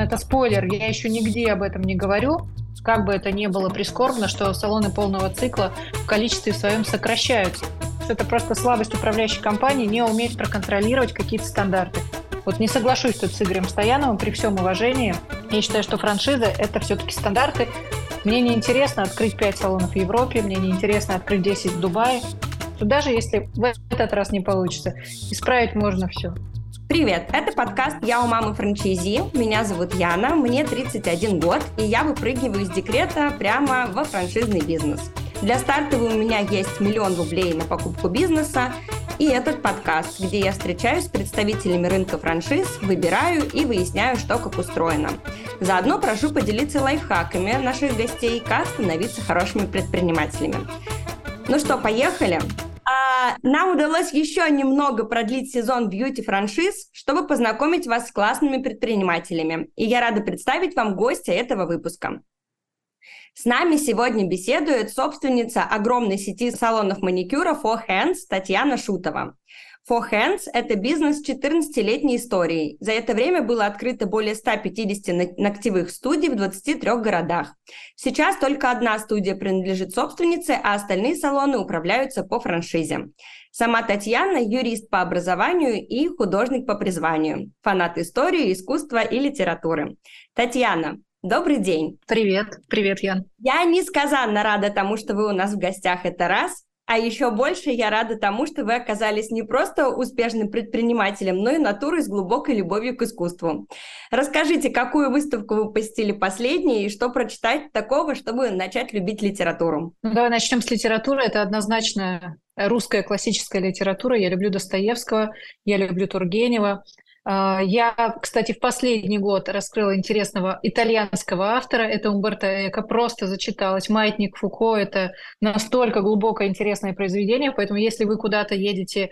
это спойлер, я еще нигде об этом не говорю, как бы это ни было прискорбно, что салоны полного цикла в количестве своем сокращаются. Это просто слабость управляющей компании не уметь проконтролировать какие-то стандарты. Вот не соглашусь тут с Игорем Стояновым при всем уважении. Я считаю, что франшиза – это все-таки стандарты. Мне не интересно открыть 5 салонов в Европе, мне не интересно открыть 10 в Дубае. То даже если в этот раз не получится, исправить можно все. Привет, это подкаст «Я у мамы франчайзи». Меня зовут Яна, мне 31 год, и я выпрыгиваю из декрета прямо во франшизный бизнес. Для старта у меня есть миллион рублей на покупку бизнеса, и этот подкаст, где я встречаюсь с представителями рынка франшиз, выбираю и выясняю, что как устроено. Заодно прошу поделиться лайфхаками наших гостей, как становиться хорошими предпринимателями. Ну что, поехали? А, нам удалось еще немного продлить сезон бьюти-франшиз, чтобы познакомить вас с классными предпринимателями. И я рада представить вам гостя этого выпуска. С нами сегодня беседует собственница огромной сети салонов маникюра Four Hands Татьяна Шутова. Four Hands – это бизнес с 14-летней историей. За это время было открыто более 150 ногтевых студий в 23 городах. Сейчас только одна студия принадлежит собственнице, а остальные салоны управляются по франшизе. Сама Татьяна – юрист по образованию и художник по призванию, фанат истории, искусства и литературы. Татьяна, Добрый день. Привет. Привет, Ян. Я несказанно рада тому, что вы у нас в гостях, это раз. А еще больше я рада тому, что вы оказались не просто успешным предпринимателем, но и натурой с глубокой любовью к искусству. Расскажите, какую выставку вы посетили последней и что прочитать такого, чтобы начать любить литературу? Ну, давай начнем с литературы. Это однозначно русская классическая литература. Я люблю Достоевского, я люблю Тургенева. А, я, кстати, в последний год раскрыла интересного итальянского автора, это Умберто Эко, просто зачиталась. «Маятник Фуко» — это настолько глубокое интересное произведение, поэтому если вы куда-то едете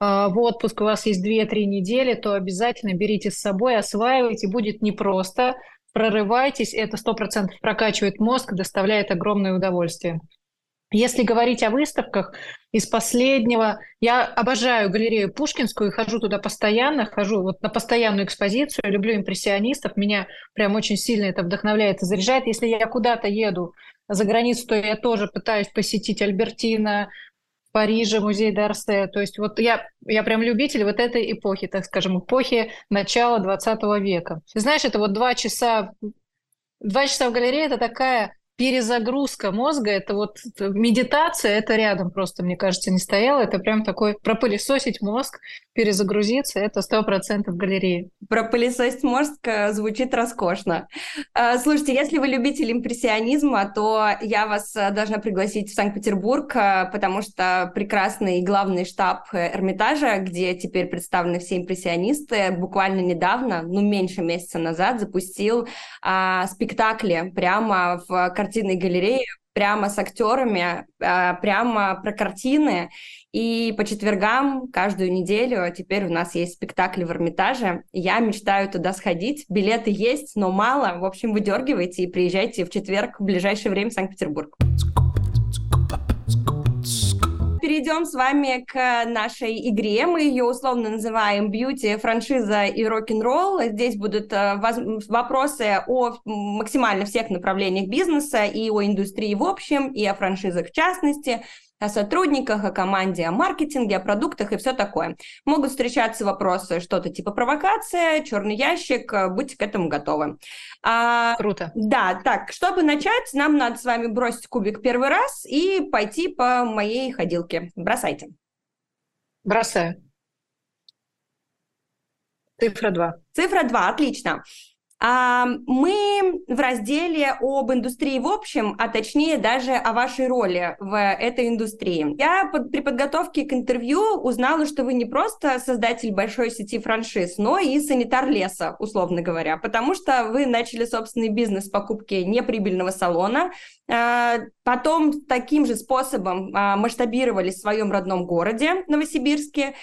а, в отпуск, у вас есть 2-3 недели, то обязательно берите с собой, осваивайте, будет непросто, прорывайтесь, это 100% прокачивает мозг, доставляет огромное удовольствие. Если говорить о выставках, из последнего, я обожаю галерею Пушкинскую, хожу туда постоянно, хожу вот на постоянную экспозицию, люблю импрессионистов, меня прям очень сильно это вдохновляет и заряжает. Если я куда-то еду за границу, то я тоже пытаюсь посетить Альбертина, Париже, музей Дарсе. То есть вот я, я прям любитель вот этой эпохи, так скажем, эпохи начала 20 века. знаешь, это вот два часа, два часа в галерее – это такая перезагрузка мозга, это вот медитация, это рядом просто, мне кажется, не стояло. Это прям такой пропылесосить мозг, перезагрузиться, это сто процентов галереи. Пропылесосить мозг э, звучит роскошно. Э, слушайте, если вы любитель импрессионизма, то я вас э, должна пригласить в Санкт-Петербург, потому что прекрасный главный штаб Эрмитажа, где теперь представлены все импрессионисты, буквально недавно, ну, меньше месяца назад, запустил а, спектакли прямо в картинной галерее прямо с актерами, а, прямо про картины. И по четвергам каждую неделю теперь у нас есть спектакли в Эрмитаже. Я мечтаю туда сходить. Билеты есть, но мало. В общем, выдергивайте и приезжайте в четверг в ближайшее время в Санкт-Петербург перейдем с вами к нашей игре. Мы ее условно называем «Бьюти», «Франшиза» и «Рок-н-ролл». Здесь будут э, вопросы о максимально всех направлениях бизнеса и о индустрии в общем, и о франшизах в частности о сотрудниках, о команде, о маркетинге, о продуктах и все такое. Могут встречаться вопросы что-то типа провокация, черный ящик, э, будьте к этому готовы. А, Круто. Да, так, чтобы начать, нам надо с вами бросить кубик первый раз и пойти по моей ходилке. Бросайте. Бросаю. Цифра 2. Цифра 2, отлично. А, мы в разделе об индустрии в общем, а точнее даже о вашей роли в этой индустрии. Я при подготовке к интервью узнала, что вы не просто создатель большой сети франшиз, но и санитар леса, условно говоря, потому что вы начали собственный бизнес покупки неприбыльного салона, а, потом таким же способом а, масштабировали в своем родном городе, Новосибирске,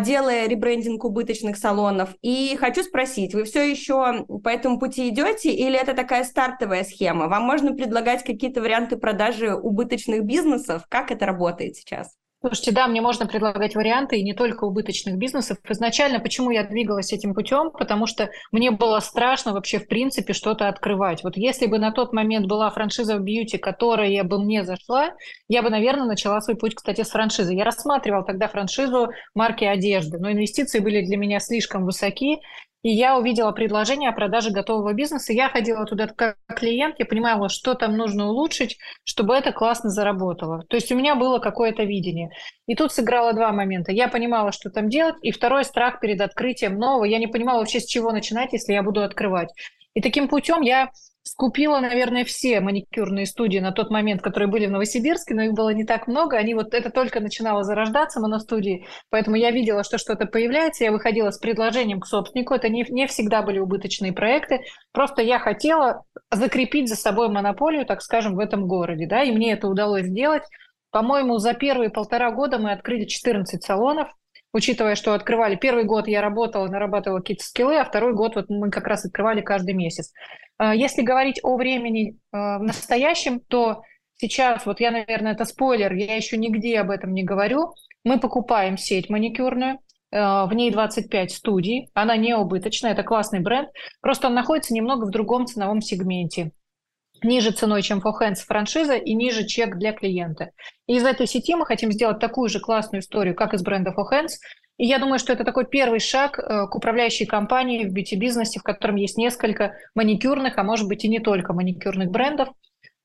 делая ребрендинг убыточных салонов. И хочу спросить, вы все еще по этому пути идете или это такая стартовая схема? Вам можно предлагать какие-то варианты продажи убыточных бизнесов? Как это работает сейчас? Слушайте, да, мне можно предлагать варианты, и не только убыточных бизнесов. Изначально, почему я двигалась этим путем? Потому что мне было страшно вообще, в принципе, что-то открывать. Вот если бы на тот момент была франшиза в бьюти, которая бы мне зашла, я бы, наверное, начала свой путь, кстати, с франшизы. Я рассматривала тогда франшизу марки одежды, но инвестиции были для меня слишком высоки, и я увидела предложение о продаже готового бизнеса. Я ходила туда как клиент, я понимала, что там нужно улучшить, чтобы это классно заработало. То есть у меня было какое-то видение. И тут сыграло два момента. Я понимала, что там делать, и второй страх перед открытием нового. Я не понимала вообще, с чего начинать, если я буду открывать. И таким путем я скупила, наверное, все маникюрные студии на тот момент, которые были в Новосибирске, но их было не так много. Они вот это только начинало зарождаться, моностудии, поэтому я видела, что что-то появляется, я выходила с предложением к собственнику. Это не, не всегда были убыточные проекты, просто я хотела закрепить за собой монополию, так скажем, в этом городе, да, и мне это удалось сделать. По-моему, за первые полтора года мы открыли 14 салонов, учитывая, что открывали первый год я работала, нарабатывала какие-то скиллы, а второй год вот мы как раз открывали каждый месяц. А, если говорить о времени а, в настоящем, то сейчас, вот я, наверное, это спойлер, я еще нигде об этом не говорю, мы покупаем сеть маникюрную, а, в ней 25 студий, она не убыточная, это классный бренд, просто он находится немного в другом ценовом сегменте ниже ценой, чем For Hands франшиза и ниже чек для клиента. И из этой сети мы хотим сделать такую же классную историю, как из бренда For Hands. И я думаю, что это такой первый шаг э, к управляющей компании в бьюти-бизнесе, в котором есть несколько маникюрных, а может быть и не только маникюрных брендов.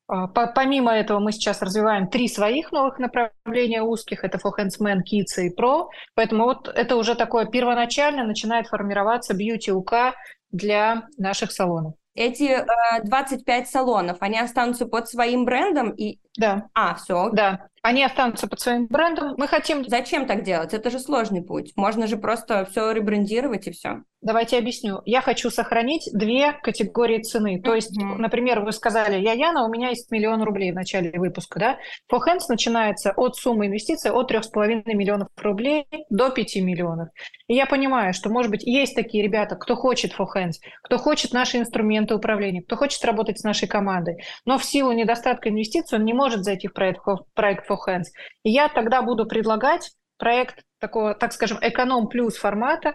А, помимо этого мы сейчас развиваем три своих новых направления узких. Это For Hands Men, Kids и Pro. Поэтому вот это уже такое первоначально начинает формироваться бьюти-УК для наших салонов. Эти э, 25 салонов, они останутся под своим брендом и... Да. А, все. Да. Они останутся под своим брендом. Мы хотим... Зачем так делать? Это же сложный путь. Можно же просто все ребрендировать и все. Давайте объясню. Я хочу сохранить две категории цены. То есть, mm-hmm. например, вы сказали, я Яна, у меня есть миллион рублей в начале выпуска, да? For Hands начинается от суммы инвестиций от 3,5 миллионов рублей до 5 миллионов. И я понимаю, что, может быть, есть такие ребята, кто хочет For Hands, кто хочет наши инструменты управления, кто хочет работать с нашей командой, но в силу недостатка инвестиций он не может зайти в проект, в проект For Hands. И я тогда буду предлагать проект такого, так скажем, эконом плюс формата,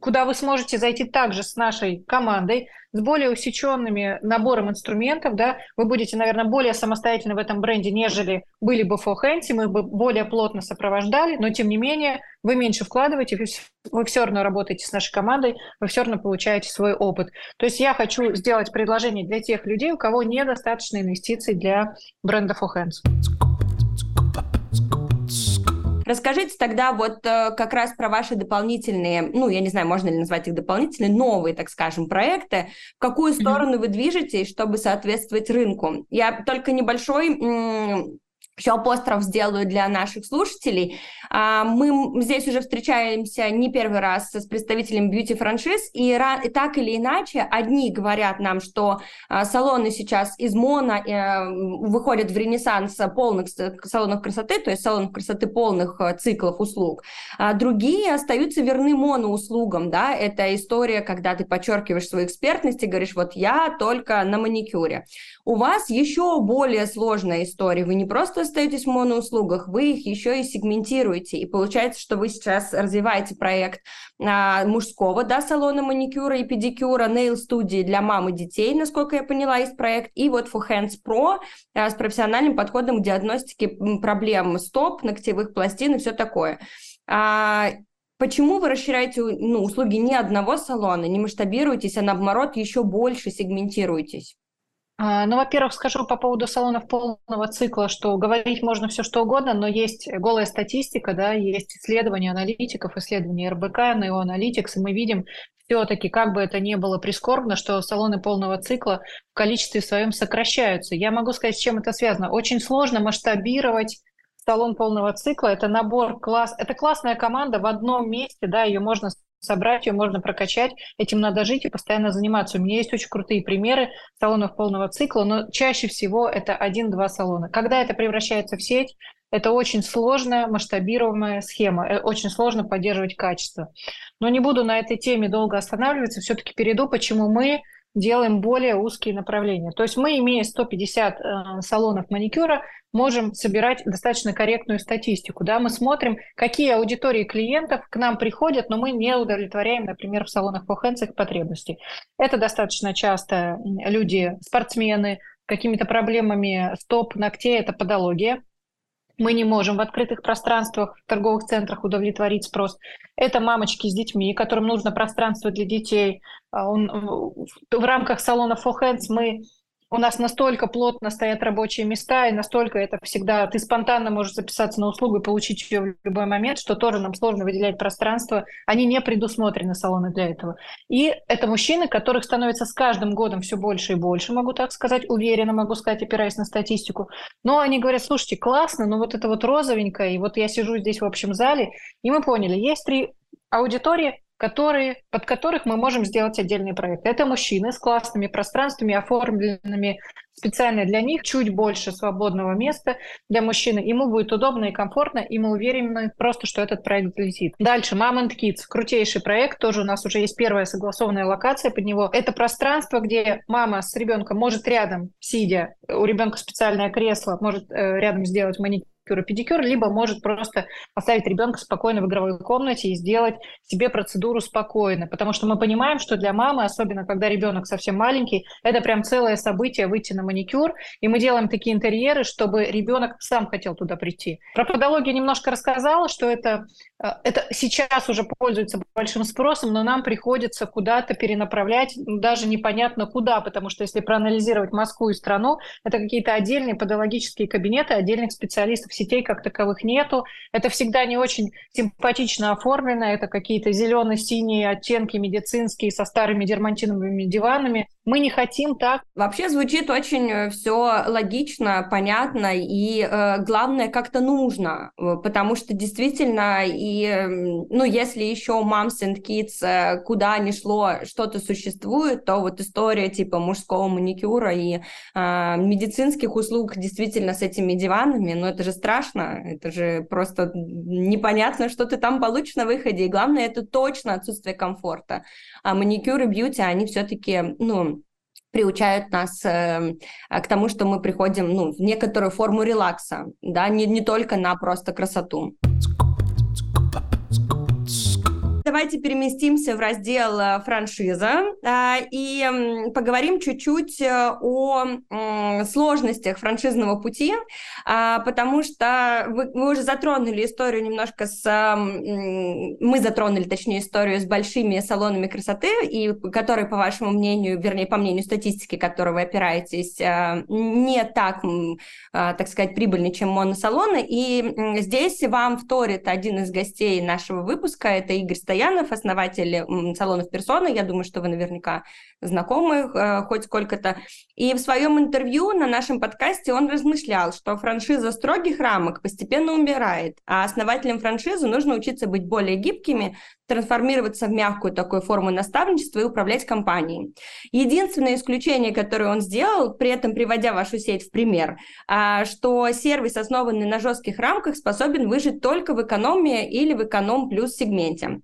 куда вы сможете зайти также с нашей командой, с более усеченными набором инструментов, да, вы будете, наверное, более самостоятельны в этом бренде, нежели были бы Handy, мы бы более плотно сопровождали, но тем не менее вы меньше вкладываете, вы все равно работаете с нашей командой, вы все равно получаете свой опыт. То есть я хочу сделать предложение для тех людей, у кого недостаточно инвестиций для бренда Hands. Расскажите тогда вот э, как раз про ваши дополнительные, ну, я не знаю, можно ли назвать их дополнительные, новые, так скажем, проекты. В какую сторону mm-hmm. вы движетесь, чтобы соответствовать рынку? Я только небольшой еще апостроф сделаю для наших слушателей. А, мы здесь уже встречаемся не первый раз с представителем бьюти-франшиз, и, так или иначе, одни говорят нам, что а, салоны сейчас из моно э, выходят в ренессанс полных салонов красоты, то есть салонов красоты полных э, циклов услуг. А другие остаются верны моноуслугам, да, это история, когда ты подчеркиваешь свою экспертность и говоришь, вот я только на маникюре. У вас еще более сложная история, вы не просто остаетесь в моноуслугах, вы их еще и сегментируете. И получается, что вы сейчас развиваете проект а, мужского да, салона маникюра и педикюра, nail студии для мам и детей, насколько я поняла, есть проект. И вот For Hands Pro а, с профессиональным подходом к диагностике проблем стоп, ногтевых пластин и все такое. А, Почему вы расширяете ну, услуги не одного салона, не масштабируетесь, а наоборот еще больше сегментируетесь? А, ну, во-первых, скажу по поводу салонов полного цикла, что говорить можно все что угодно, но есть голая статистика, да, есть исследования аналитиков, исследования РБК, Neo Analytics, и мы видим все-таки, как бы это ни было прискорбно, что салоны полного цикла в количестве своем сокращаются. Я могу сказать, с чем это связано. Очень сложно масштабировать салон полного цикла. Это набор класс, это классная команда в одном месте, да, ее можно собрать ее, можно прокачать, этим надо жить и постоянно заниматься. У меня есть очень крутые примеры салонов полного цикла, но чаще всего это один-два салона. Когда это превращается в сеть, это очень сложная масштабируемая схема, э, очень сложно поддерживать качество. Но не буду на этой теме долго останавливаться, все-таки перейду, почему мы делаем более узкие направления. То есть мы, имея 150 э, салонов маникюра, можем собирать достаточно корректную статистику. Да? Мы смотрим, какие аудитории клиентов к нам приходят, но мы не удовлетворяем, например, в салонах по Hands их потребностей. Это достаточно часто люди, спортсмены, какими-то проблемами стоп, ногтей, это подология. Мы не можем в открытых пространствах, в торговых центрах удовлетворить спрос. Это мамочки с детьми, которым нужно пространство для детей. А он, в рамках салона For Hands мы у нас настолько плотно стоят рабочие места, и настолько это всегда... Ты спонтанно можешь записаться на услугу и получить ее в любой момент, что тоже нам сложно выделять пространство. Они не предусмотрены, салоны для этого. И это мужчины, которых становится с каждым годом все больше и больше, могу так сказать, уверенно могу сказать, опираясь на статистику. Но они говорят, слушайте, классно, но вот это вот розовенькое, и вот я сижу здесь в общем зале, и мы поняли, есть три аудитории, которые, под которых мы можем сделать отдельный проект. Это мужчины с классными пространствами, оформленными специально для них, чуть больше свободного места для мужчины. Ему будет удобно и комфортно, и мы уверены просто, что этот проект взлетит. Дальше, Mom and Kids, крутейший проект, тоже у нас уже есть первая согласованная локация под него. Это пространство, где мама с ребенком может рядом, сидя, у ребенка специальное кресло, может э, рядом сделать маникюр, маникюр и педикюр, либо может просто оставить ребенка спокойно в игровой комнате и сделать себе процедуру спокойно. Потому что мы понимаем, что для мамы, особенно когда ребенок совсем маленький, это прям целое событие выйти на маникюр. И мы делаем такие интерьеры, чтобы ребенок сам хотел туда прийти. Про подологию немножко рассказала, что это, э, это сейчас уже пользуется большим спросом, но нам приходится куда-то перенаправлять, даже непонятно куда, потому что если проанализировать Москву и страну, это какие-то отдельные подологические кабинеты отдельных специалистов сетей как таковых нету. Это всегда не очень симпатично оформлено. Это какие-то зелено-синие оттенки медицинские со старыми дермантиновыми диванами. Мы не хотим так. Вообще звучит очень э, все логично, понятно, и э, главное как-то нужно, э, потому что действительно, и, эм, ну, если еще Moms and Kids, куда ни шло, что-то существует, то вот история типа мужского маникюра и э, медицинских услуг действительно с этими диванами, ну, это же страшно, это же просто непонятно, что ты там получишь на выходе, и главное, это точно отсутствие комфорта. А маникюр и бьюти, они все-таки, ну, приучают нас э, к тому, что мы приходим ну, в некоторую форму релакса, да, не, не только на просто красоту. Давайте переместимся в раздел э, франшиза а, и поговорим чуть-чуть э, о сложностях франшизного пути, а, потому что вы, вы уже затронули историю немножко с... Мы затронули, точнее, историю с большими салонами красоты, и которые, по вашему мнению, вернее, по мнению статистики, которой вы опираетесь, э, не так, так сказать, прибыльны, чем моносалоны. И здесь вам вторит один из гостей нашего выпуска, это Игорь Стоянов, основатель салонов «Персона». Я думаю, что вы наверняка знакомы э, хоть сколько-то. И в своем интервью на нашем подкасте он размышлял, что франшиза строгих рамок постепенно умирает, а основателям франшизы нужно учиться быть более гибкими, трансформироваться в мягкую такую форму наставничества и управлять компанией. Единственное исключение, которое он сделал, при этом приводя вашу сеть в пример, а, что сервис, основанный на жестких рамках, способен выжить только в экономии или в эконом плюс сегменте.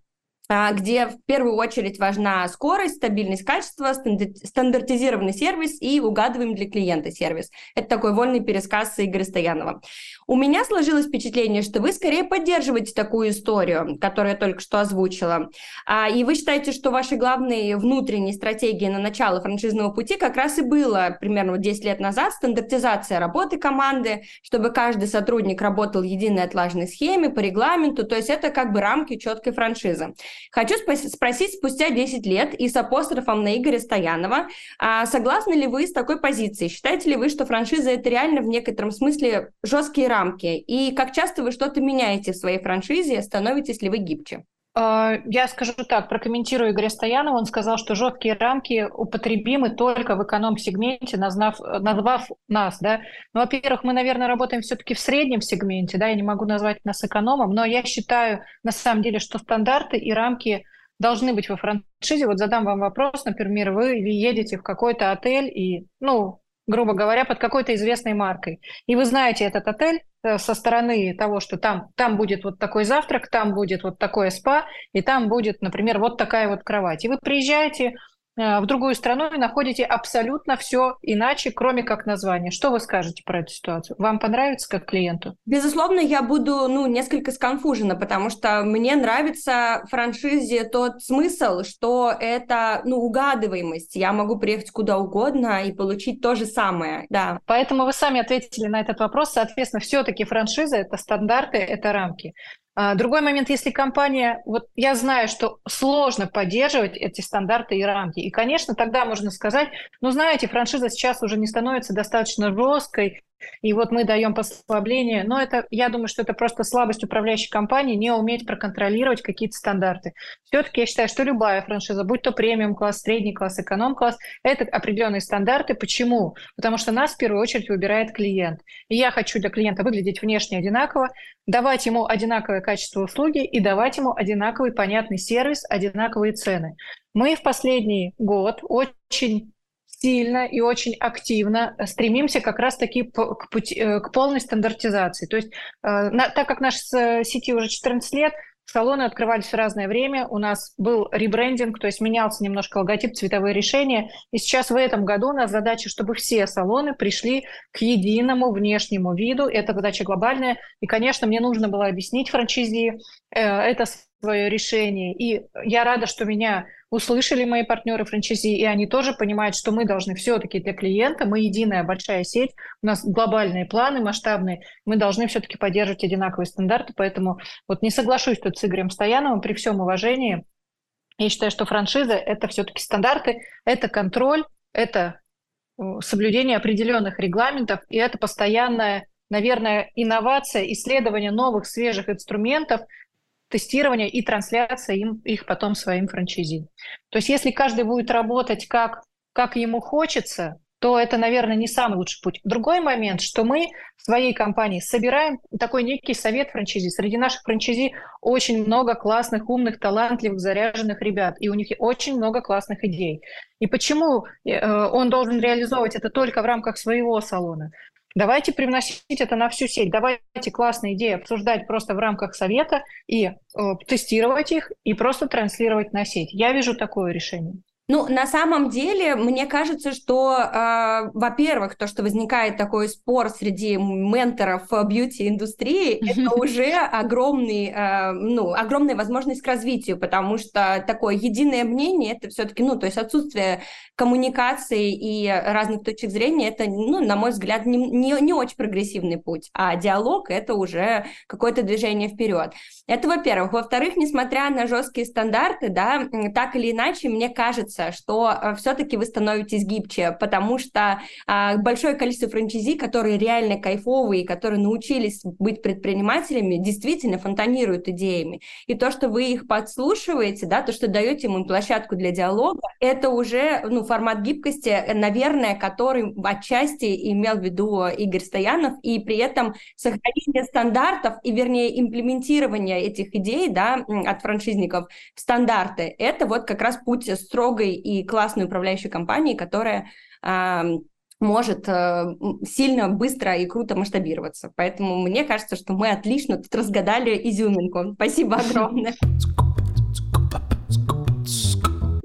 А, где в первую очередь важна скорость, стабильность качества, стандартизированный сервис и угадываем для клиента сервис. Это такой вольный пересказ Игоря Стоянова. У меня сложилось впечатление, что вы скорее поддерживаете такую историю, которую я только что озвучила. А, и вы считаете, что вашей главной внутренней стратегией на начало франшизного пути как раз и было примерно 10 лет назад стандартизация работы команды, чтобы каждый сотрудник работал в единой отлаженной схеме по регламенту, то есть это как бы рамки четкой франшизы. Хочу спросить спустя 10 лет и с апострофом на Игоря Стоянова, а согласны ли вы с такой позицией? Считаете ли вы, что франшиза это реально в некотором смысле жесткие рамки? И как часто вы что-то меняете в своей франшизе? Становитесь ли вы гибче? А, я скажу так, прокомментирую Игоря Стоянова. Он сказал, что жесткие рамки употребимы только в эконом-сегменте, назвав, назвав нас. Да? Ну, во-первых, мы, наверное, работаем все-таки в среднем сегменте. Да? Я не могу назвать нас экономом, но я считаю, на самом деле, что стандарты и рамки должны быть во франшизе. Вот задам вам вопрос, например, вы едете в какой-то отель и, ну, грубо говоря, под какой-то известной маркой. И вы знаете этот отель со стороны того, что там, там будет вот такой завтрак, там будет вот такое спа, и там будет, например, вот такая вот кровать. И вы приезжаете в другую страну и находите абсолютно все иначе, кроме как названия. Что вы скажете про эту ситуацию? Вам понравится как клиенту? Безусловно, я буду ну, несколько сконфужена, потому что мне нравится франшизе тот смысл, что это ну, угадываемость. Я могу приехать куда угодно и получить то же самое. Да. Поэтому вы сами ответили на этот вопрос. Соответственно, все-таки франшиза – это стандарты, это рамки. А, другой момент, если компания, вот я знаю, что сложно поддерживать эти стандарты и рамки, и, конечно, тогда можно сказать, ну, знаете, франшиза сейчас уже не становится достаточно жесткой, и вот мы даем послабление, но это, я думаю, что это просто слабость управляющей компании не уметь проконтролировать какие-то стандарты. Все-таки я считаю, что любая франшиза, будь то премиум-класс, средний класс, эконом-класс, это определенные стандарты. Почему? Потому что нас в первую очередь выбирает клиент. И я хочу для клиента выглядеть внешне одинаково, давать ему одинаковое качество услуги и давать ему одинаковый понятный сервис, одинаковые цены. Мы в последний год очень сильно и очень активно стремимся как раз-таки к, пути, э, к полной стандартизации. То есть, э, на, так как нашей сети уже 14 лет, салоны открывались в разное время, у нас был ребрендинг, то есть менялся немножко логотип, цветовые решения. И сейчас в этом году у нас задача, чтобы все салоны пришли к единому внешнему виду. Это задача глобальная. И, конечно, мне нужно было объяснить франчайзи э, это свое решение. И я рада, что меня услышали мои партнеры франчайзи, и они тоже понимают, что мы должны все-таки для клиента, мы единая большая сеть, у нас глобальные планы масштабные, мы должны все-таки поддерживать одинаковые стандарты, поэтому вот не соглашусь тут с Игорем Стояновым при всем уважении. Я считаю, что франшиза – это все-таки стандарты, это контроль, это э, соблюдение определенных регламентов, и это постоянная, наверное, инновация, исследование новых свежих инструментов, тестирование и трансляция им, их потом своим франчайзи. То есть если каждый будет работать как, как ему хочется, то это, наверное, не самый лучший путь. Другой момент, что мы в своей компании собираем такой некий совет франчайзи. Среди наших франчайзи очень много классных, умных, талантливых, заряженных ребят, и у них очень много классных идей. И почему э, он должен реализовывать это только в рамках своего салона? Давайте привносить это на всю сеть. Давайте классные идеи обсуждать просто в рамках совета и э, тестировать их и просто транслировать на сеть. Я вижу такое решение. Ну, на самом деле, мне кажется, что, э, во-первых, то, что возникает такой спор среди менторов бьюти-индустрии, это уже огромный, э, ну, огромная возможность к развитию, потому что такое единое мнение, это все-таки, ну, то есть отсутствие коммуникации и разных точек зрения, это, ну, на мой взгляд, не, не, не очень прогрессивный путь, а диалог — это уже какое-то движение вперед. Это, во-первых. Во-вторых, несмотря на жесткие стандарты, да, так или иначе, мне кажется, кажется, что э, все-таки вы становитесь гибче, потому что а, большое количество франчайзи, которые реально кайфовые, которые научились быть предпринимателями, действительно фонтанируют идеями. И то, что вы их подслушиваете, да, то, что даете им площадку для диалога, это уже ну, формат гибкости, э, наверное, который отчасти имел в виду Игорь Стоянов, и при этом сохранение стандартов и, вернее, имплементирование этих идей да, от франшизников в стандарты, это вот как раз путь строгой красивой и классной управляющей компании, которая э, может э, сильно быстро и круто масштабироваться. Поэтому мне кажется, что мы отлично тут разгадали изюминку. Спасибо огромное.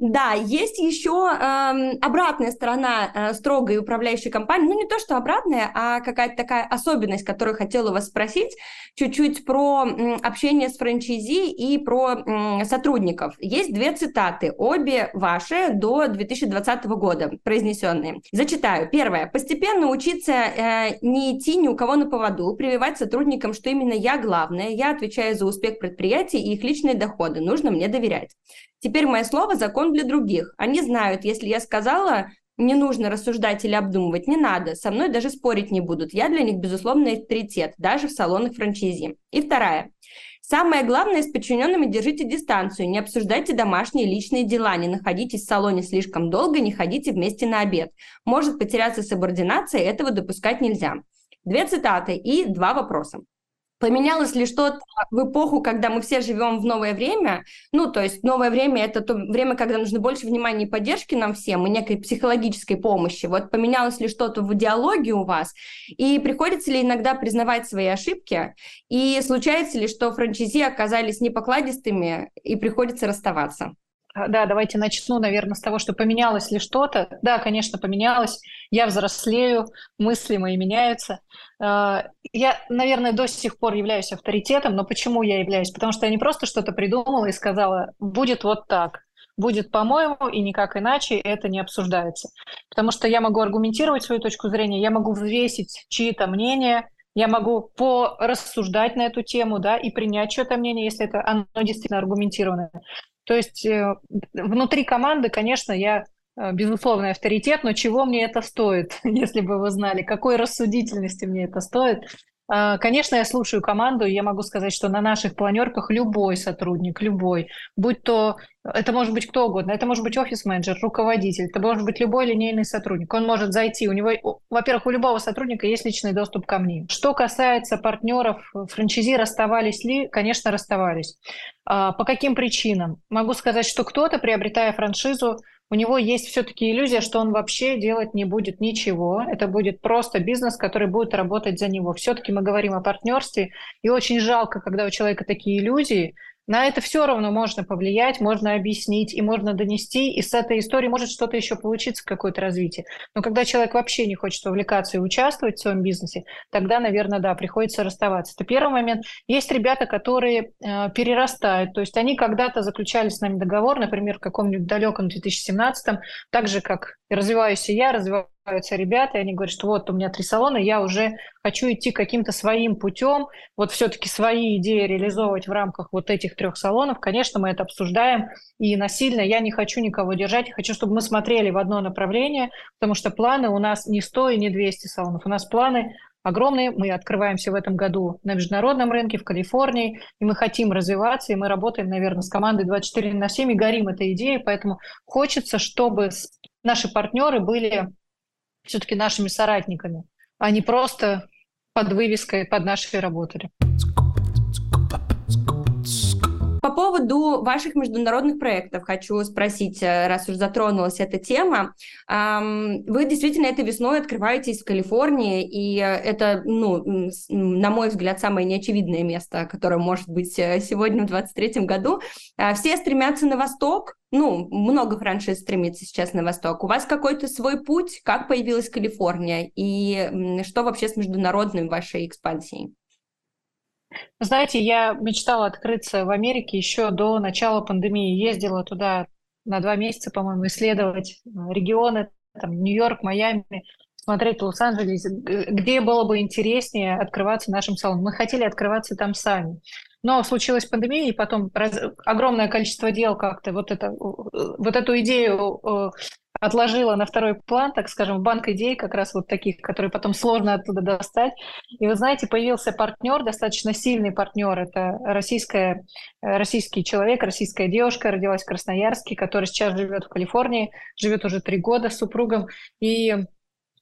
Да, есть еще э, обратная сторона э, строгой управляющей компании. Ну, не то, что обратная, а какая-то такая особенность, которую хотела вас спросить, чуть-чуть про э, общение с франчайзи и про э, сотрудников. Есть две цитаты, обе ваши до 2020 года произнесенные. Зачитаю. Первое. Постепенно учиться э, не идти ни у кого на поводу, прививать сотрудникам, что именно я главная, я отвечаю за успех предприятий и их личные доходы, нужно мне доверять. Теперь мое слово – закон для других. Они знают, если я сказала, не нужно рассуждать или обдумывать, не надо, со мной даже спорить не будут. Я для них, безусловно, авторитет, даже в салонах франчайзи. И вторая. Самое главное, с подчиненными держите дистанцию, не обсуждайте домашние личные дела, не находитесь в салоне слишком долго, не ходите вместе на обед. Может потеряться субординация, этого допускать нельзя. Две цитаты и два вопроса. Поменялось ли что-то в эпоху, когда мы все живем в новое время? Ну, то есть новое время – это то время, когда нужно больше внимания и поддержки нам всем, и некой психологической помощи. Вот поменялось ли что-то в диалоге у вас? И приходится ли иногда признавать свои ошибки? И случается ли, что франчайзи оказались непокладистыми и приходится расставаться? да, давайте начну, наверное, с того, что поменялось ли что-то. Да, конечно, поменялось. Я взрослею, мысли мои меняются. А, я, наверное, до сих пор являюсь авторитетом, но почему я являюсь? Потому что я не просто что-то придумала и сказала, будет вот так будет по-моему, и никак иначе это не обсуждается. Потому что я могу аргументировать свою точку зрения, я могу взвесить чьи-то мнения, я могу порассуждать на эту тему, да, и принять чье-то мнение, если это оно действительно аргументированное. То есть э, внутри команды, конечно, я э, безусловный авторитет, но чего мне это стоит, если бы вы знали, какой рассудительности мне это стоит, а, конечно, я слушаю команду, и я могу сказать, что на наших планерках любой сотрудник, любой, будь то, это может быть кто угодно, это может быть офис-менеджер, руководитель, это может быть любой линейный сотрудник, он может зайти, у него, во-первых, у любого сотрудника есть личный доступ ко мне. Что касается партнеров, франчайзи расставались ли? Конечно, расставались. А, по каким причинам? Могу сказать, что кто-то, приобретая франшизу, у него есть все-таки иллюзия, что он вообще делать не будет ничего. Это будет просто бизнес, который будет работать за него. Все-таки мы говорим о партнерстве, и очень жалко, когда у человека такие иллюзии, на это все равно можно повлиять, можно объяснить и можно донести, и с этой истории может что-то еще получиться, какое-то развитие. Но когда человек вообще не хочет вовлекаться и участвовать в своем бизнесе, тогда, наверное, да, приходится расставаться. Это первый момент. Есть ребята, которые э, перерастают, то есть они когда-то заключали с нами договор, например, в каком-нибудь далеком 2017, так же, как развиваюсь и я, развиваюсь нравятся ребята, и они говорят, что вот у меня три салона, я уже хочу идти каким-то своим путем, вот все-таки свои идеи реализовывать в рамках вот этих трех салонов. Конечно, мы это обсуждаем, и насильно я не хочу никого держать, я хочу, чтобы мы смотрели в одно направление, потому что планы у нас не 100 и не 200 салонов, у нас планы огромные. Мы открываемся в этом году на международном рынке в Калифорнии, и мы хотим развиваться, и мы работаем, наверное, с командой 24 на 7 и горим этой идеей, поэтому хочется, чтобы наши партнеры были все-таки нашими соратниками, а не просто под вывеской под нашей работали. По поводу ваших международных проектов хочу спросить, э, раз уж затронулась эта тема. Вы действительно этой весной открываетесь в Калифорнии, и это, ну, на мой взгляд, самое неочевидное место, которое может быть э, сегодня в 2023 году. А все стремятся на восток, ну, много франшиз стремится сейчас на восток. У вас какой-то свой путь, как появилась Калифорния, и что вообще с международной вашей экспансией? Знаете, я мечтала открыться в Америке еще до начала пандемии. Ездила туда на два месяца, по-моему, исследовать э, регионы, там, Нью-Йорк, Майами, смотреть Лос-Анджелес, где было бы интереснее открываться нашим салоном. Мы хотели открываться там сами. Но случилась пандемия, и потом раз, огромное количество дел как-то вот, это, вот эту идею э, отложила на второй план, так скажем, банк идей, как раз вот таких, которые потом сложно оттуда достать. И вы знаете, появился партнер, достаточно сильный партнер, это российская, э, российский человек, российская девушка, родилась в Красноярске, которая сейчас живет в Калифорнии, живет уже три года с супругом, и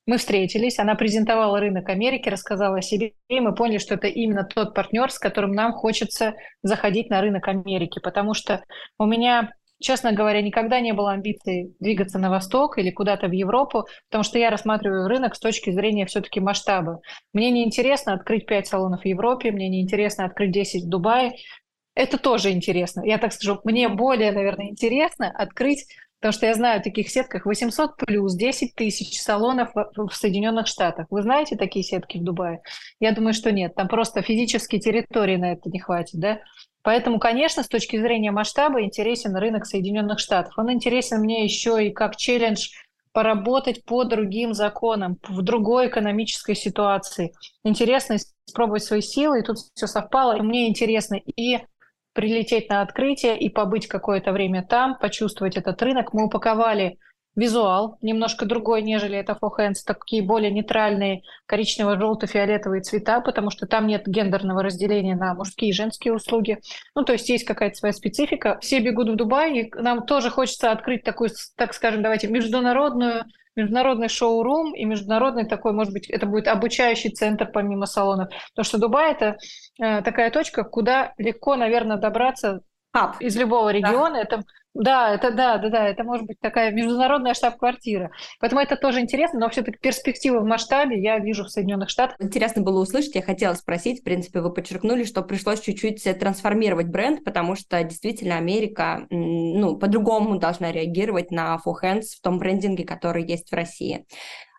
мы встретились, она презентовала рынок Америки, рассказала о себе, и мы поняли, что это именно тот партнер, с которым нам хочется заходить на рынок Америки, потому что у меня честно говоря, никогда не было амбиций двигаться на восток или куда-то в Европу, потому что я рассматриваю рынок с точки зрения все-таки масштаба. Мне не интересно открыть 5 салонов в Европе, мне не интересно открыть 10 в Дубае. Это тоже интересно. Я так скажу, мне более, наверное, интересно открыть Потому что я знаю о таких сетках 800 плюс, 10 тысяч салонов в Соединенных Штатах. Вы знаете такие сетки в Дубае? Я думаю, что нет. Там просто физически территории на это не хватит, да? Поэтому, конечно, с точки зрения масштаба интересен рынок Соединенных Штатов. Он интересен мне еще и как челлендж поработать по другим законам, в другой экономической ситуации. Интересно испробовать свои силы, и тут все совпало. Мне интересно и прилететь на открытие и побыть какое-то время там, почувствовать этот рынок. Мы упаковали визуал немножко другой, нежели это For Hands, такие более нейтральные коричнево-желто-фиолетовые цвета, потому что там нет гендерного разделения на мужские и женские услуги. Ну, то есть есть какая-то своя специфика. Все бегут в Дубай, и нам тоже хочется открыть такую, так скажем, давайте, международную международный шоу-рум и международный такой, может быть, это будет обучающий центр помимо салонов. Потому что Дубай – это э, такая точка, куда легко, наверное, добраться Хаб. из любого региона. Да. Это Да, это да, да, да, это может быть такая международная штаб-квартира. Поэтому это тоже интересно, но все-таки перспективы в масштабе я вижу в Соединенных Штатах. Интересно было услышать, я хотела спросить, в принципе, вы подчеркнули, что пришлось чуть-чуть трансформировать бренд, потому что действительно Америка, ну, по-другому должна реагировать на Four Hands в том брендинге, который есть в России.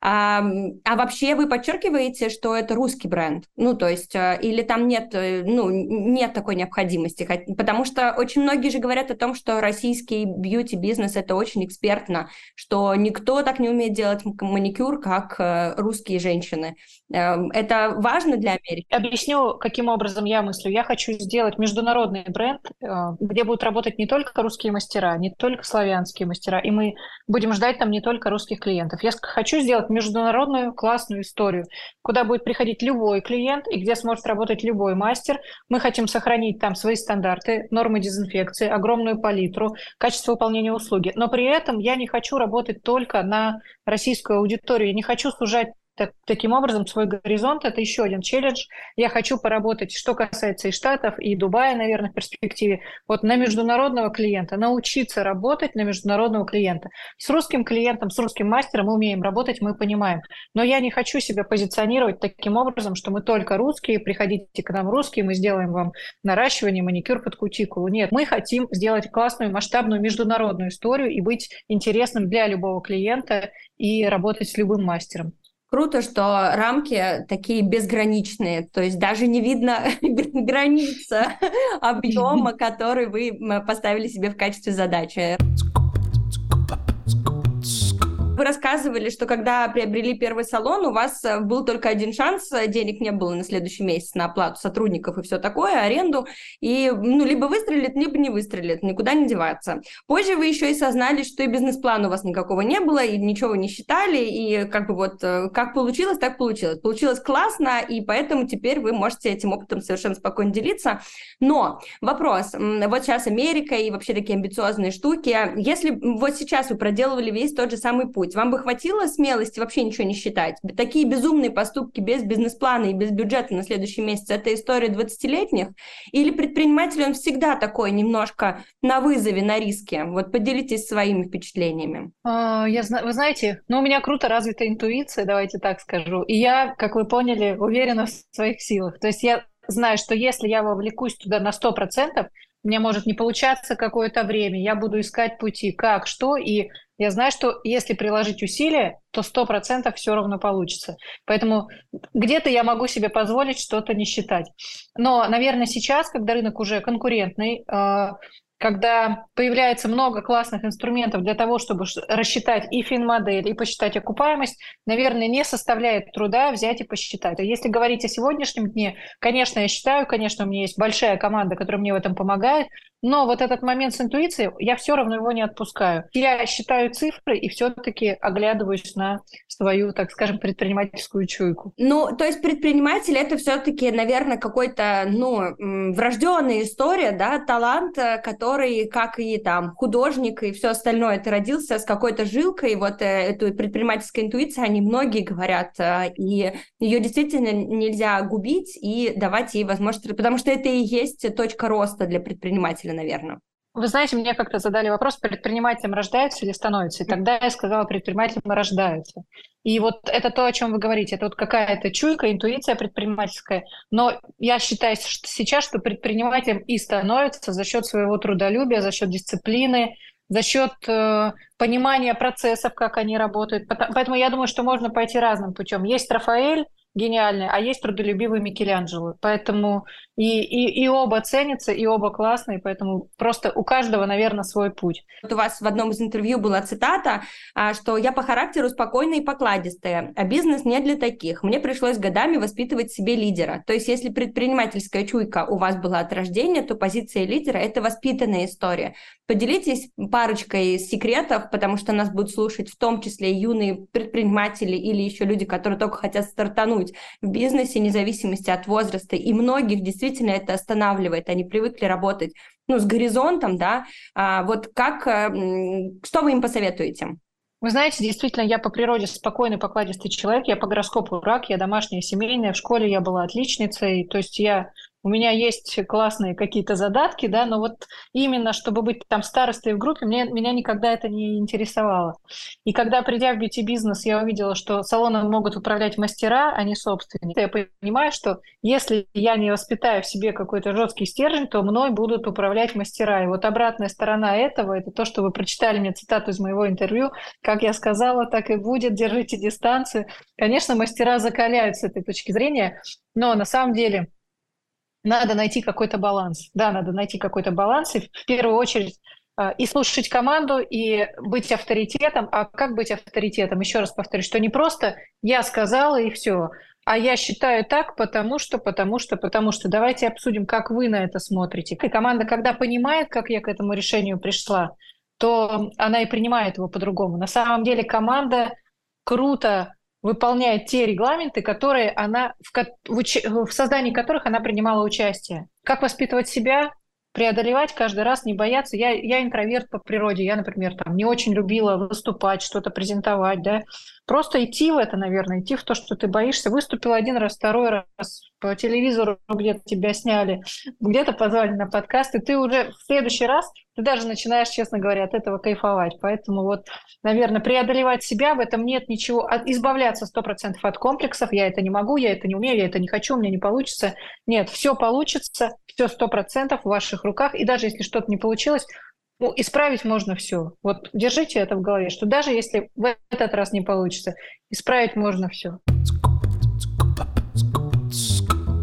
А, а вообще вы подчеркиваете, что это русский бренд? Ну, то есть, э, или там нет, э, ну, нет такой необходимости? Потому что очень многие же говорят о том, что российский бьюти-бизнес это очень экспертно, что никто так не умеет делать маникюр, как э, русские женщины. Эм, это важно для Америки? Объясню, каким образом я мыслю. Я хочу сделать международный бренд, где будут работать не только русские мастера, не только славянские мастера, и мы будем ждать там не только русских клиентов. Я хочу сделать международную классную историю, куда будет приходить любой клиент и где сможет работать любой мастер. Мы хотим сохранить там свои стандарты, нормы дезинфекции, огромную палитру, качество выполнения услуги. Но при этом я не хочу работать только на российскую аудиторию, я не хочу сужать так, таким образом, свой горизонт – это еще один челлендж. Я хочу поработать, что касается и Штатов, и Дубая, наверное, в перспективе, вот на международного клиента, научиться работать на международного клиента. С русским клиентом, с русским мастером мы умеем работать, мы понимаем. Но я не хочу себя позиционировать таким образом, что мы только русские, приходите к нам русские, мы сделаем вам наращивание, маникюр под кутикулу. Нет, мы хотим сделать классную, масштабную международную историю и быть интересным для любого клиента и работать с любым мастером. Круто, что рамки такие безграничные, то есть даже не видно граница объема, который вы поставили себе в качестве задачи. Вы рассказывали, что когда приобрели первый салон, у вас э, был только один шанс, э, денег не было на следующий месяц на оплату сотрудников и все такое, аренду, и ну, либо выстрелит, либо не выстрелит, никуда не деваться. Позже вы еще и сознались, что и бизнес-плана у вас никакого не было, и ничего не считали, и как бы вот э, как получилось, так получилось. Получилось классно, и поэтому теперь вы можете этим опытом совершенно спокойно делиться. Но вопрос, вот сейчас Америка и вообще такие амбициозные штуки, если вот сейчас вы проделывали весь тот же самый путь, путь. Вам бы хватило смелости вообще ничего не считать? Такие безумные поступки без бизнес-плана и без бюджета на следующий месяц – это история 20-летних? Или предприниматель, он всегда такой немножко на вызове, на риске? Вот поделитесь своими впечатлениями. А, я, вы знаете, ну, у меня круто развита интуиция, давайте так скажу. И я, как вы поняли, уверена в своих силах. То есть я знаю, что если я вовлекусь туда на 100%, мне может не получаться какое-то время, я буду искать пути, как, что, и я знаю, что если приложить усилия, то сто процентов все равно получится. Поэтому где-то я могу себе позволить что-то не считать. Но, наверное, сейчас, когда рынок уже конкурентный, а, когда появляется много классных инструментов для того, чтобы рассчитать и финмодель, и посчитать окупаемость, наверное, не составляет труда взять и посчитать. А если говорить о сегодняшнем дне, конечно, я считаю, конечно, у меня есть большая команда, которая мне в этом помогает, но вот этот момент с интуицией, я все равно его не отпускаю. Я считаю цифры и все-таки оглядываюсь на свою, так скажем, предпринимательскую чуйку. Ну, то есть предприниматель это все-таки, наверное, какой-то, ну, врожденная история, да, талант, э, который, как и там художник и все остальное, ты родился с какой-то жилкой, вот э, эту предпринимательскую интуицию, они многие говорят, э, и ее действительно нельзя губить и давать ей возможность, потому что это и есть точка роста для предпринимателя предпринимателя, наверное? Вы знаете, мне как-то задали вопрос, предпринимателем рождаются или становятся? И тогда я сказала, предпринимателем рождаются. И вот это то, о чем вы говорите, это вот какая-то чуйка, интуиция предпринимательская. Но я считаю что сейчас, что предпринимателем и становится за счет своего трудолюбия, за счет дисциплины, за счет э, понимания процессов, как они работают. Поэтому я думаю, что можно пойти разным путем. Есть Рафаэль, гениальный, а есть трудолюбивый Микеланджело. Поэтому и, и, и оба ценятся, и оба классные, поэтому просто у каждого, наверное, свой путь. Вот у вас в одном из интервью была цитата, а, что «я по характеру спокойная и покладистая, а бизнес не для таких. Мне пришлось годами воспитывать себе лидера». То есть если предпринимательская чуйка у вас была от рождения, то позиция лидера – это воспитанная история. Поделитесь парочкой секретов, потому что нас будут слушать в том числе юные предприниматели или еще люди, которые только хотят стартануть в бизнесе, независимости от возраста. И многих действительно это останавливает. Они привыкли работать ну, с горизонтом, да. А вот как, э, что вы им посоветуете? Вы знаете, действительно, я по природе спокойный, покладистый человек. Я по гороскопу рак, я домашняя, семейная. В школе я была отличницей. То есть я у меня есть классные какие-то задатки, да, но вот именно чтобы быть там старостой в группе, мне, меня никогда это не интересовало. И когда, придя в бьюти-бизнес, я увидела, что салоном могут управлять мастера, а не собственники, я понимаю, что если я не воспитаю в себе какой-то жесткий стержень, то мной будут управлять мастера. И вот обратная сторона этого, это то, что вы прочитали мне цитату из моего интервью, как я сказала, так и будет, держите дистанцию. Конечно, мастера закаляют с этой точки зрения, но на самом деле надо найти какой-то баланс. Да, надо найти какой-то баланс, и в первую очередь а, и слушать команду, и быть авторитетом. А как быть авторитетом? Еще раз повторюсь, что не просто я сказала и все, а я считаю так, потому что, потому что, потому что. Давайте обсудим, как вы на это смотрите. И команда, когда понимает, как я к этому решению пришла, то она и принимает его по-другому. На самом деле команда круто выполняет те регламенты, которые она, в, в, в создании которых она принимала участие. Как воспитывать себя, преодолевать каждый раз, не бояться. Я, я интроверт по природе. Я, например, там не очень любила выступать, что-то презентовать, да. Просто идти в это, наверное, идти в то, что ты боишься. Выступил один раз, второй раз по телевизору где-то тебя сняли, где-то позвали на подкаст, и ты уже в следующий раз, ты даже начинаешь, честно говоря, от этого кайфовать. Поэтому вот, наверное, преодолевать себя, в этом нет ничего, избавляться сто процентов от комплексов, я это не могу, я это не умею, я это не хочу, у меня не получится. Нет, все получится, все сто процентов в ваших руках, и даже если что-то не получилось, ну, исправить можно все. Вот держите это в голове, что даже если в этот раз не получится, исправить можно все.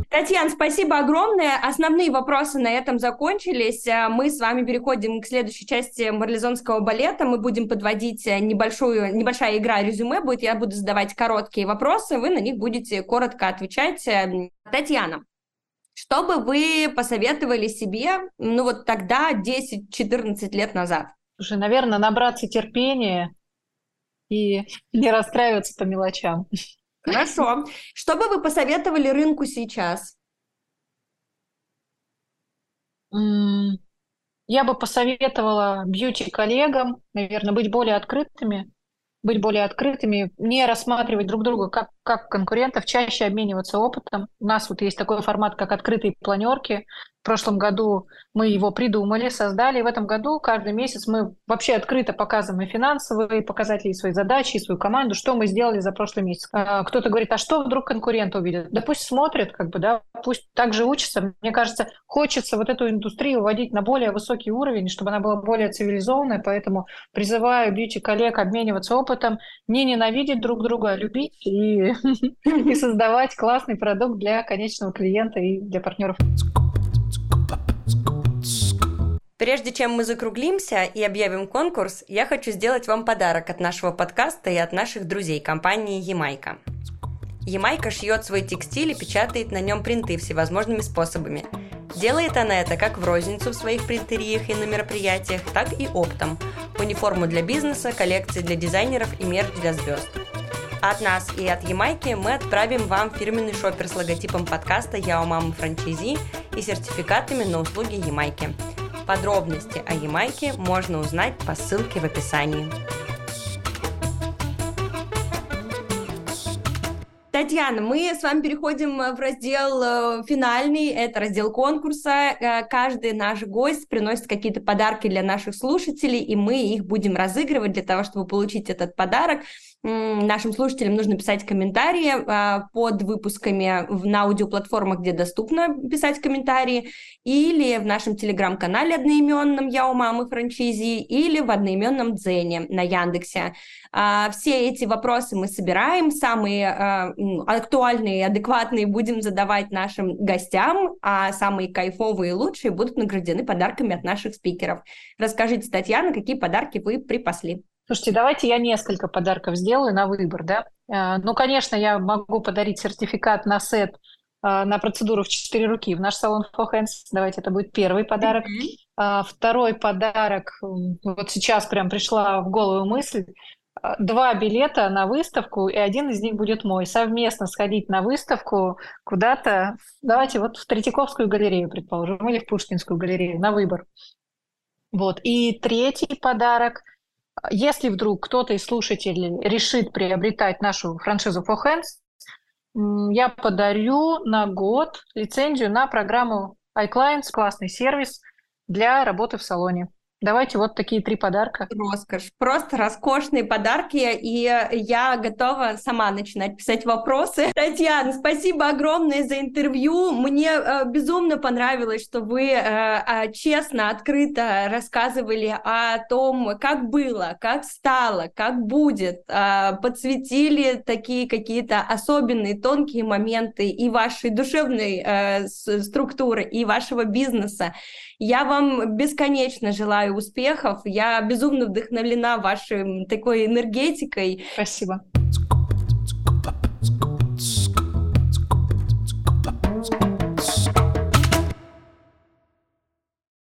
Татьяна, спасибо огромное. Основные вопросы на этом закончились. Э, мы с вами переходим к следующей части марлезонского балета. Мы будем подводить э, небольшую, небольшая игра резюме будет. Я буду задавать короткие вопросы, вы на них будете коротко отвечать. Э, Татьяна, что бы вы посоветовали себе, ну вот тогда, 10-14 лет назад? Слушай, наверное, набраться терпения и не расстраиваться по мелочам. Хорошо. Что бы вы посоветовали рынку сейчас? Я бы посоветовала бьюти-коллегам, наверное, быть более открытыми, быть более открытыми, не рассматривать друг друга как, как конкурентов, чаще обмениваться опытом. У нас вот есть такой формат, как открытые планерки. В прошлом году мы его придумали, создали. И в этом году каждый месяц мы вообще открыто показываем и финансовые показатели, и свои задачи, и свою команду, что мы сделали за прошлый месяц. А, кто-то говорит, а что вдруг конкуренты увидят? Да пусть смотрят, как бы, да, пусть также учатся. Мне кажется, хочется вот эту индустрию вводить на более высокий уровень, чтобы она была более цивилизованная, поэтому призываю бьюти-коллег обмениваться опытом, не ненавидеть друг друга, а любить и, и создавать классный продукт для конечного клиента и для партнеров. Прежде чем мы закруглимся и объявим конкурс, я хочу сделать вам подарок от нашего подкаста и от наших друзей компании Ямайка. Ямайка шьет свой текстиль и печатает на нем принты всевозможными способами. Делает она это как в розницу в своих принтериях и на мероприятиях, так и оптом. Униформу для бизнеса, коллекции для дизайнеров и мерч для звезд. От нас и от Ямайки мы отправим вам фирменный шопер с логотипом подкаста «Я у мамы франчайзи» и сертификатами на услуги Ямайки – Подробности о Ямайке можно узнать по ссылке в описании. Татьяна, мы с вами переходим в раздел э, финальный, это раздел конкурса. Э, каждый наш гость приносит какие-то подарки для наших слушателей, и мы их будем разыгрывать для того, чтобы получить этот подарок нашим слушателям нужно писать комментарии а, под выпусками на аудиоплатформах, где доступно писать комментарии, или в нашем телеграм-канале одноименном «Я у мамы франчайзи», или в одноименном Дзене на Яндексе. А, все эти вопросы мы собираем, самые а, актуальные и адекватные будем задавать нашим гостям, а самые кайфовые и лучшие будут награждены подарками от наших спикеров. Расскажите, Татьяна, какие подарки вы припасли? Слушайте, давайте я несколько подарков сделаю на выбор, да. Э, ну, конечно, я могу подарить сертификат на сет э, на процедуру в четыре руки в наш салон For Hands. Давайте, это будет первый подарок. Mm-hmm. Второй подарок, вот сейчас прям пришла в голову мысль, два билета на выставку, и один из них будет мой. Совместно сходить на выставку куда-то, давайте вот в Третьяковскую галерею, предположим, или в Пушкинскую галерею, на выбор. Вот. И третий подарок – если вдруг кто-то из слушателей решит приобретать нашу франшизу For Hands, я подарю на год лицензию на программу iClients, классный сервис для работы в салоне. Давайте вот такие три подарка. Роскошь. Просто роскошные подарки, и я готова сама начинать писать вопросы. Татьяна, спасибо огромное за интервью. Мне э, безумно понравилось, что вы э, э, честно, открыто рассказывали о том, как было, как стало, как будет. Э, подсветили такие какие-то особенные, тонкие моменты и вашей душевной э, структуры, и вашего бизнеса. Я вам бесконечно желаю успехов. Я безумно вдохновлена вашей такой энергетикой. Спасибо.